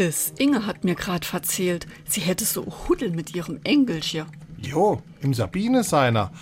ist. Inge hat mir grad verzählt, sie hätte so Huddel mit ihrem Engelchen. Jo, im Sabine seiner.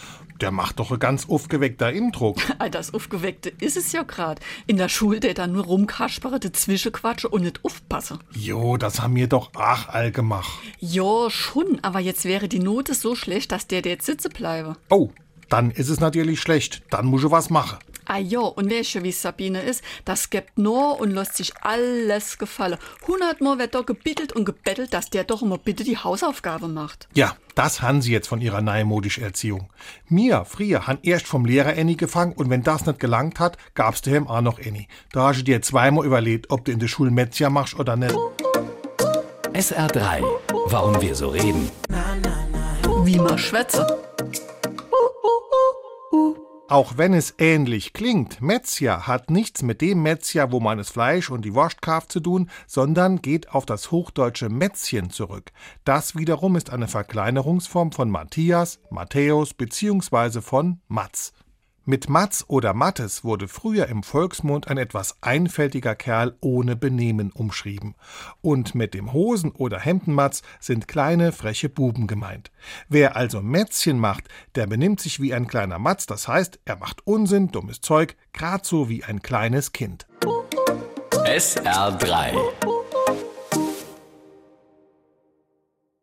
Der macht doch ein ganz aufgeweckter Indruck. Ah, Das Aufgeweckte ist es ja grad. In der Schule, der dann nur rumkaspere, dazwischen quatsche und nicht aufpasse. Jo, das haben wir doch ach all gemacht. Ja, schon, aber jetzt wäre die Note so schlecht, dass der, der jetzt sitze bleibe. Oh, dann ist es natürlich schlecht. Dann muss ich was machen. Ah ja, und wer schon wie Sabine ist, das gibt nur und lässt sich alles gefallen. Hundertmal wird da gebittelt und gebettelt, dass der doch immer bitte die Hausaufgabe macht. Ja, das haben sie jetzt von ihrer neumodischen Erziehung. Mir, früher, han erst vom Lehrer Annie gefangen und wenn das nicht gelangt hat, gab's daheim auch noch Annie. Da hast du dir zweimal überlegt, ob du in der Schule Metzger machst oder nicht. SR3. Warum wir so reden. Wie man schwätze. Auch wenn es ähnlich klingt, Metzger hat nichts mit dem Metzger, wo man das Fleisch und die Wurst kauft, zu tun, sondern geht auf das hochdeutsche Mätzchen zurück. Das wiederum ist eine Verkleinerungsform von Matthias, Matthäus bzw. von Matz. Mit Matz oder Mattes wurde früher im Volksmund ein etwas einfältiger Kerl ohne Benehmen umschrieben. Und mit dem Hosen- oder Hemdenmatz sind kleine, freche Buben gemeint. Wer also Mätzchen macht, der benimmt sich wie ein kleiner Matz, das heißt, er macht Unsinn, dummes Zeug, grad so wie ein kleines Kind. SR3.